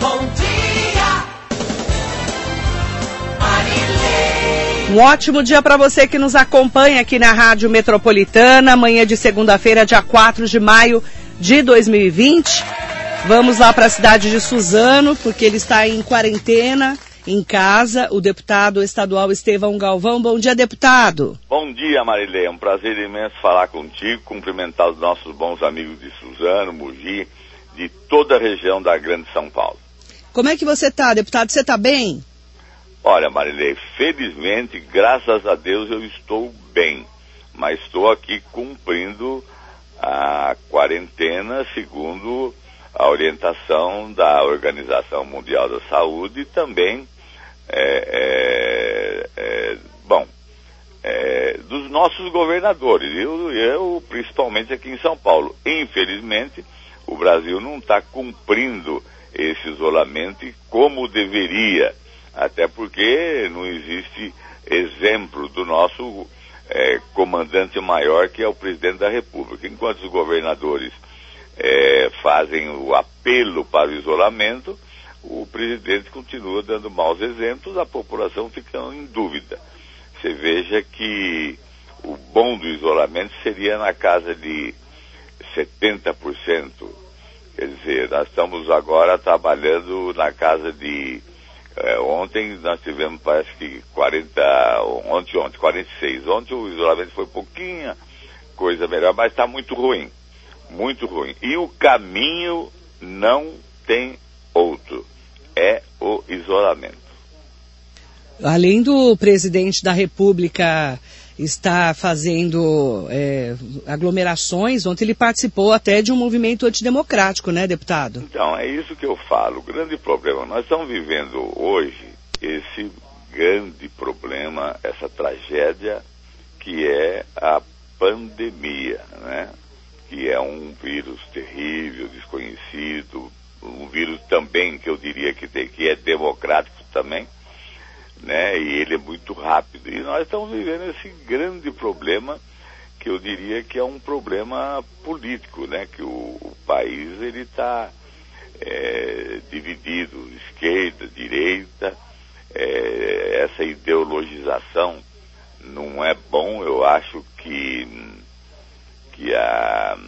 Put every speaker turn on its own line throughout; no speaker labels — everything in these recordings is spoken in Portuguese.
Bom dia, Marilei.
Um ótimo dia para você que nos acompanha aqui na Rádio Metropolitana, amanhã de segunda-feira, dia 4 de maio de 2020. Vamos lá para a cidade de Suzano, porque ele está em quarentena, em casa, o deputado estadual Estevão Galvão. Bom dia, deputado.
Bom dia, Marilei. É um prazer imenso falar contigo, cumprimentar os nossos bons amigos de Suzano, Mogi, de toda a região da Grande São Paulo.
Como é que você está, deputado? Você está bem?
Olha, Marilei, felizmente, graças a Deus, eu estou bem, mas estou aqui cumprindo a quarentena segundo a orientação da Organização Mundial da Saúde e também, é, é, é, bom, é, dos nossos governadores, eu, eu principalmente aqui em São Paulo. Infelizmente, o Brasil não está cumprindo esse isolamento como deveria, até porque não existe exemplo do nosso é, comandante maior, que é o presidente da República. Enquanto os governadores é, fazem o apelo para o isolamento, o presidente continua dando maus exemplos, a população fica em dúvida. Você veja que o bom do isolamento seria na casa de 70%. Quer dizer, nós estamos agora trabalhando na casa de. É, ontem nós tivemos, parece que 40. Ontem, ontem, 46. Ontem o isolamento foi pouquinha coisa melhor, mas está muito ruim muito ruim. E o caminho não tem outro. É o isolamento.
Além do presidente da República estar fazendo é, aglomerações, ontem ele participou até de um movimento antidemocrático, né, deputado?
Então, é isso que eu falo. O grande problema, nós estamos vivendo hoje esse grande problema, essa tragédia que é a pandemia, né? que é um vírus terrível, desconhecido, um vírus também que eu diria que, tem, que é democrático também, né? E ele é muito rápido. E nós estamos vivendo esse grande problema que eu diria que é um problema político, né? Que o, o país ele está é, dividido, esquerda, direita, é, essa ideologização não é bom. Eu acho que que a,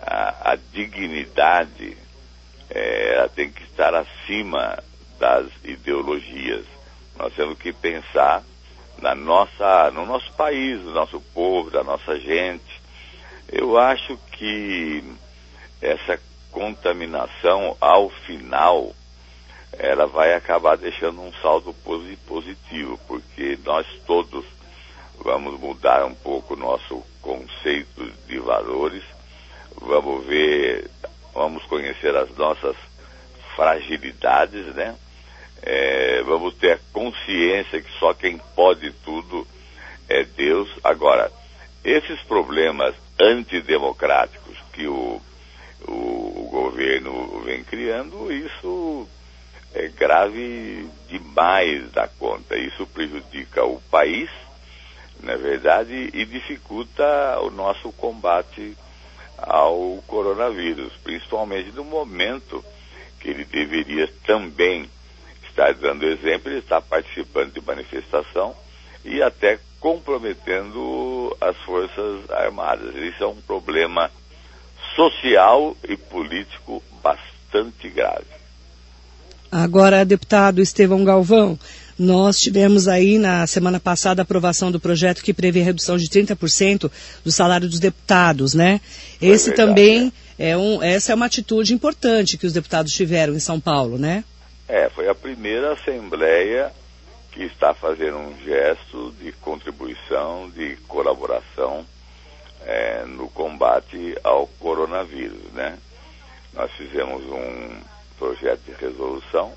a, a dignidade é, tem que estar acima das ideologias. Nós temos que pensar na nossa, no nosso país, no nosso povo, da nossa gente. Eu acho que essa contaminação, ao final, ela vai acabar deixando um saldo positivo, porque nós todos vamos mudar um pouco o nosso conceito de valores, vamos ver, vamos conhecer as nossas fragilidades, né? É, vamos ter a consciência que só quem pode tudo é Deus. Agora, esses problemas antidemocráticos que o, o, o governo vem criando, isso é grave demais da conta. Isso prejudica o país na verdade, e dificulta o nosso combate ao coronavírus, principalmente no momento que ele deveria também estar dando exemplo, ele está participando de manifestação e até comprometendo as Forças Armadas. Isso é um problema social e político bastante grave.
Agora, deputado Estevão Galvão, nós tivemos aí na semana passada a aprovação do projeto que prevê redução de 30% do salário dos deputados, né? Foi Esse verdade, também é. é um, essa é uma atitude importante que os deputados tiveram em São Paulo, né?
É, foi a primeira assembleia que está fazendo um gesto de contribuição, de colaboração é, no combate ao coronavírus, né? Nós fizemos um projeto de resolução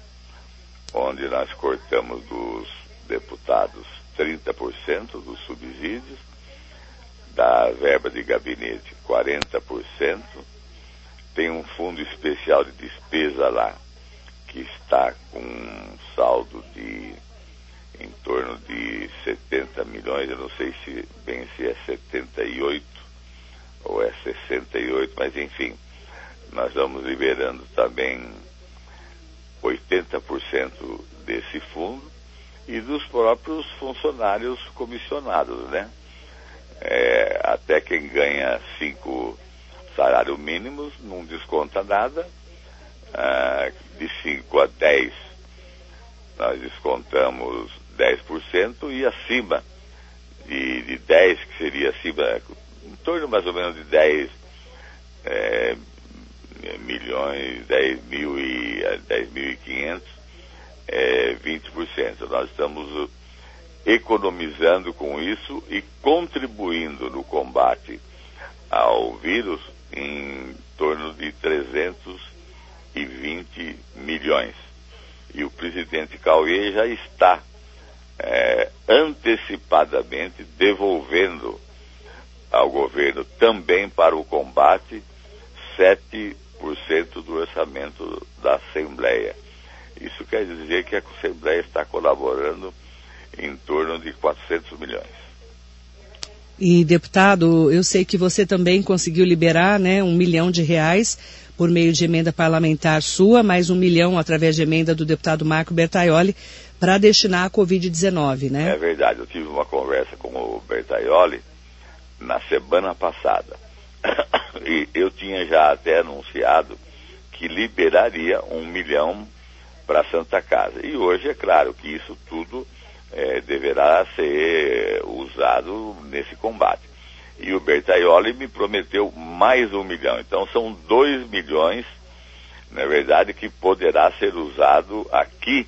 onde nós cortamos dos deputados 30% dos subsídios, da verba de gabinete 40%, tem um fundo especial de despesa lá que está com um saldo de em torno de 70 milhões, eu não sei se bem se é 78 ou é 68, mas enfim, nós vamos liberando também 80% desse fundo e dos próprios funcionários comissionados, né? É, até quem ganha cinco salários mínimos não desconta nada. Ah, de 5 a 10 nós descontamos 10% e acima de, de 10, que seria acima, em torno mais ou menos de 10 é, milhões, 10 mil e 10.500, é, 20%. Nós estamos economizando com isso e contribuindo no combate ao vírus em torno de 320 milhões. E o presidente Cauê já está é, antecipadamente devolvendo ao governo também para o combate 7% do orçamento da Assembleia. Isso quer dizer que a Assembleia está colaborando em torno de 400 milhões.
E, deputado, eu sei que você também conseguiu liberar né, um milhão de reais por meio de emenda parlamentar sua, mais um milhão através de emenda do deputado Marco Bertaioli para destinar à Covid-19, né?
É verdade, eu tive uma conversa com o Bertaioli na semana passada. e eu tinha já até anunciado que liberaria um milhão para a Santa Casa. E hoje é claro que isso tudo é, deverá ser usado nesse combate. E o Bertaioli me prometeu mais um milhão. Então são dois milhões, na verdade, que poderá ser usado aqui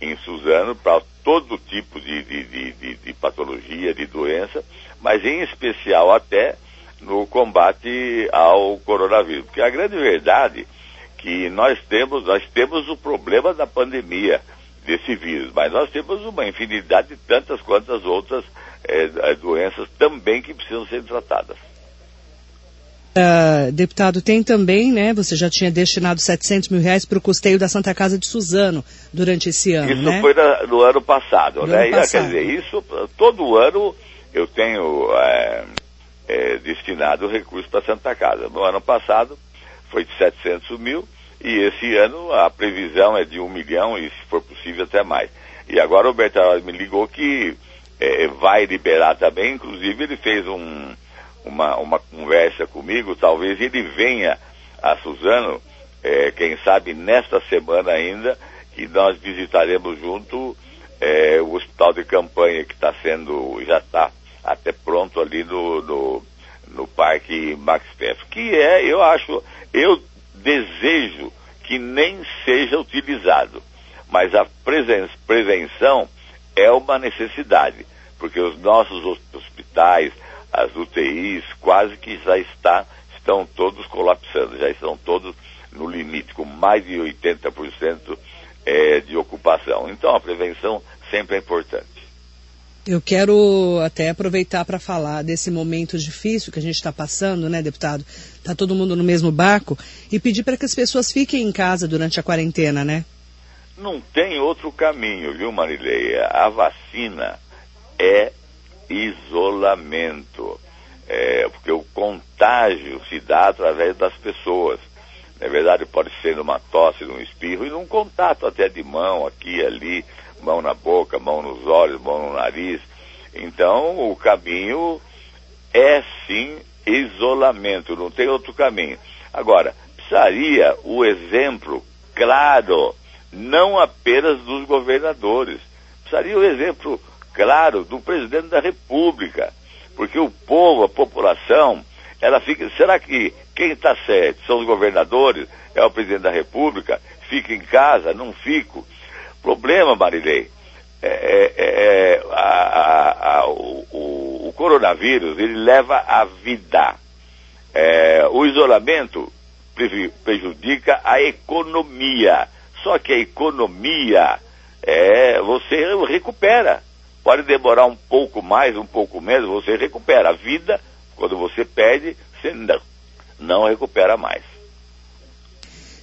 em Suzano para todo tipo de, de, de, de, patologia, de doença, mas em especial até no combate ao coronavírus. Porque a grande verdade que nós temos, nós temos o problema da pandemia desse vírus, mas nós temos uma infinidade de tantas quantas outras é, doenças também que precisam ser tratadas.
Uh, deputado, tem também, né? Você já tinha destinado 700 mil reais para o custeio da Santa Casa de Suzano durante esse ano,
Isso
né?
foi na, no ano passado,
no
né?
Ano passado.
Quer dizer, isso todo ano eu tenho é, é, destinado recurso para Santa Casa. No ano passado foi de 700 mil e esse ano a previsão é de um milhão e se for possível até mais. E agora o Bertolini me ligou que é, vai liberar também, inclusive ele fez um uma, uma conversa comigo, talvez ele venha a Suzano, é, quem sabe nesta semana ainda, que nós visitaremos junto é, o hospital de campanha que está sendo, já está até pronto ali no, no, no Parque Max Peff, que é, eu acho, eu desejo que nem seja utilizado, mas a prevenção é uma necessidade, porque os nossos hospitais, as UTIs quase que já está, estão todos colapsando, já estão todos no limite, com mais de 80% é, de ocupação. Então a prevenção sempre é importante.
Eu quero até aproveitar para falar desse momento difícil que a gente está passando, né, deputado? Está todo mundo no mesmo barco e pedir para que as pessoas fiquem em casa durante a quarentena, né?
Não tem outro caminho, viu, Marileia? A vacina é isolamento. É, porque o contágio se dá através das pessoas. Na verdade, pode ser numa tosse, num espirro e num contato até de mão, aqui ali, mão na boca, mão nos olhos, mão no nariz. Então, o caminho é sim isolamento, não tem outro caminho. Agora, precisaria o exemplo claro, não apenas dos governadores, precisaria o exemplo claro, do presidente da República. Porque o povo, a população, ela fica. Será que quem está certo são os governadores? É o presidente da República? Fica em casa? Não fico. Problema, Marilei, é, é, é a, a, a, o, o, coronavírus ele leva a vida. É, o isolamento prejudica a economia. Só que a economia é, você recupera. Pode demorar um pouco mais, um pouco menos, você recupera. A vida, quando você perde, você não, não recupera mais.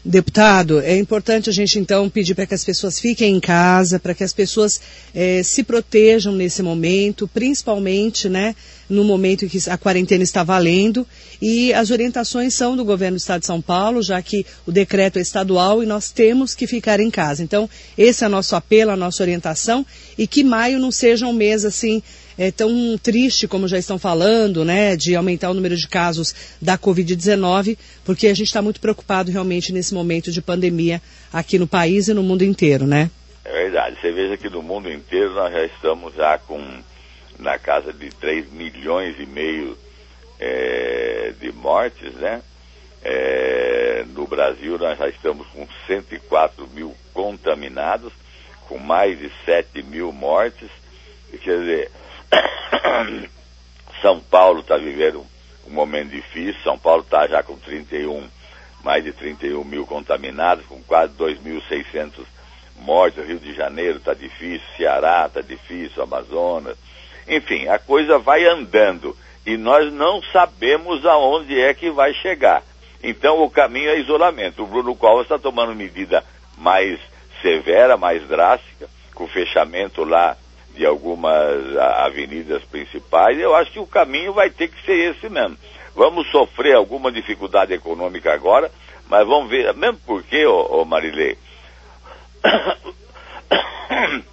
Deputado, é importante a gente então pedir para que as pessoas fiquem em casa, para que as pessoas eh, se protejam nesse momento, principalmente, né, no momento em que a quarentena está valendo e as orientações são do governo do estado de São Paulo, já que o decreto é estadual e nós temos que ficar em casa. Então, esse é o nosso apelo, a nossa orientação e que maio não seja um mês assim é, tão triste como já estão falando, né, de aumentar o número de casos da Covid-19, porque a gente está muito preocupado realmente nesse momento de pandemia aqui no país e no mundo inteiro, né?
É verdade. Você veja que no mundo inteiro nós já estamos já com na casa de 3 milhões e meio é, de mortes, né? É, no Brasil nós já estamos com 104 mil contaminados, com mais de 7 mil mortes. Quer dizer, São Paulo está vivendo um momento difícil, São Paulo está já com 31, mais de 31 mil contaminados, com quase 2.600 mortes, Rio de Janeiro está difícil, Ceará está difícil, Amazonas, enfim, a coisa vai andando e nós não sabemos aonde é que vai chegar. Então o caminho é isolamento. O Bruno Covas está tomando medida mais severa, mais drástica, com fechamento lá de algumas avenidas principais. Eu acho que o caminho vai ter que ser esse mesmo. Vamos sofrer alguma dificuldade econômica agora, mas vamos ver, mesmo porque, ô, ô Marilei,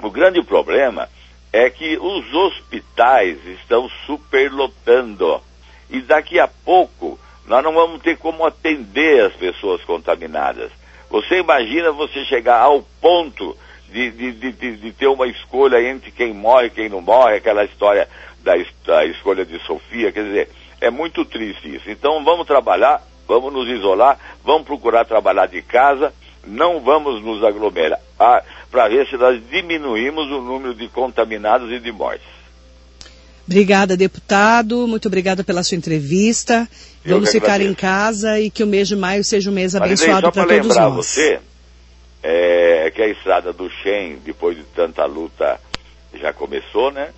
o grande problema é que os hospitais estão superlotando. E daqui a pouco nós não vamos ter como atender as pessoas contaminadas. Você imagina você chegar ao ponto de, de, de, de, ter uma escolha entre quem morre e quem não morre, aquela história da, da escolha de Sofia, quer dizer, é muito triste isso. Então vamos trabalhar, vamos nos isolar, vamos procurar trabalhar de casa, não vamos nos aglomerar, ah, para ver se nós diminuímos o número de contaminados e de mortes.
Obrigada, deputado. Muito obrigada pela sua entrevista. Eu Vamos ficar em casa e que o mês de maio seja um mês abençoado para todos
nós. lembrar você é, que a estrada do Xen, depois de tanta luta, já começou, né?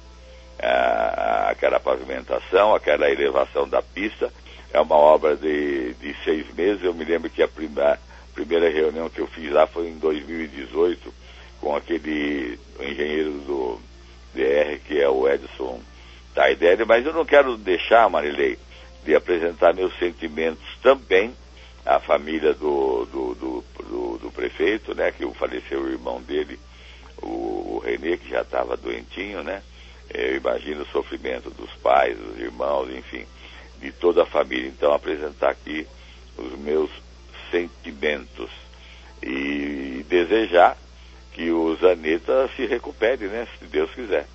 Ah, aquela pavimentação, aquela elevação da pista. É uma obra de, de seis meses. Eu me lembro que a primeira, primeira reunião que eu fiz lá foi em 2018, com aquele engenheiro do DR, que é o Edson Taidelli, mas eu não quero deixar, Marilei, de apresentar meus sentimentos também à família do, do, do, do, do prefeito, né, que faleceu o irmão dele, o, o Renê, que já estava doentinho, né? Eu imagino o sofrimento dos pais, dos irmãos, enfim, de toda a família. Então, apresentar aqui os meus sentimentos e desejar que o Zaneta se recupere, né? Se Deus quiser.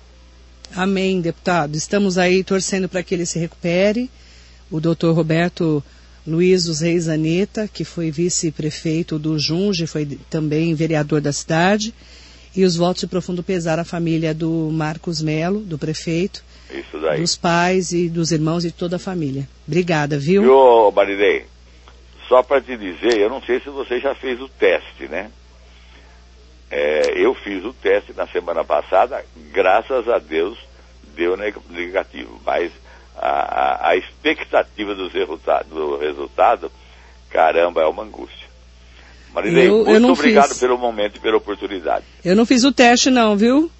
Amém, deputado. Estamos aí torcendo para que ele se recupere. O doutor Roberto Luiz dos Reis Aneta, que foi vice-prefeito do Junge, foi também vereador da cidade. E os votos de profundo pesar à família do Marcos Melo, do prefeito, dos pais e dos irmãos e de toda a família. Obrigada, viu?
Ô, Marilei, só para te dizer, eu não sei se você já fez o teste, né? É, eu fiz o teste na semana passada, graças a Deus deu negativo, mas a, a, expectativa do resultado, do resultado, caramba, é uma angústia. Marilei, eu, muito eu obrigado fiz. pelo momento e pela oportunidade.
Eu não fiz o teste não, viu?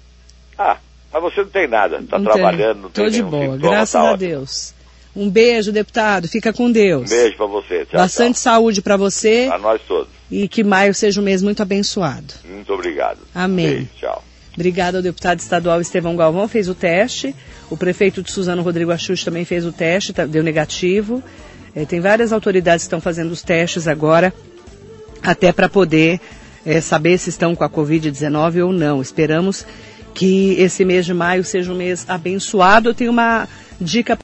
Ah, mas você não tem nada, está trabalhando, não tem
Tô de boa, sintoma, graças tá a ótimo. Deus. Um beijo, deputado. Fica com Deus.
Um beijo para você. Tchau,
Bastante
tchau.
saúde para você.
Para nós todos.
E que maio seja um mês muito abençoado.
Muito obrigado.
Amém.
Beijo, tchau.
Obrigada ao deputado estadual Estevão Galvão, fez o teste. O prefeito de Suzano, Rodrigo Axux, também fez o teste, tá, deu negativo. É, tem várias autoridades que estão fazendo os testes agora, até para poder é, saber se estão com a Covid-19 ou não. Esperamos que esse mês de maio seja um mês abençoado. Eu tenho uma dica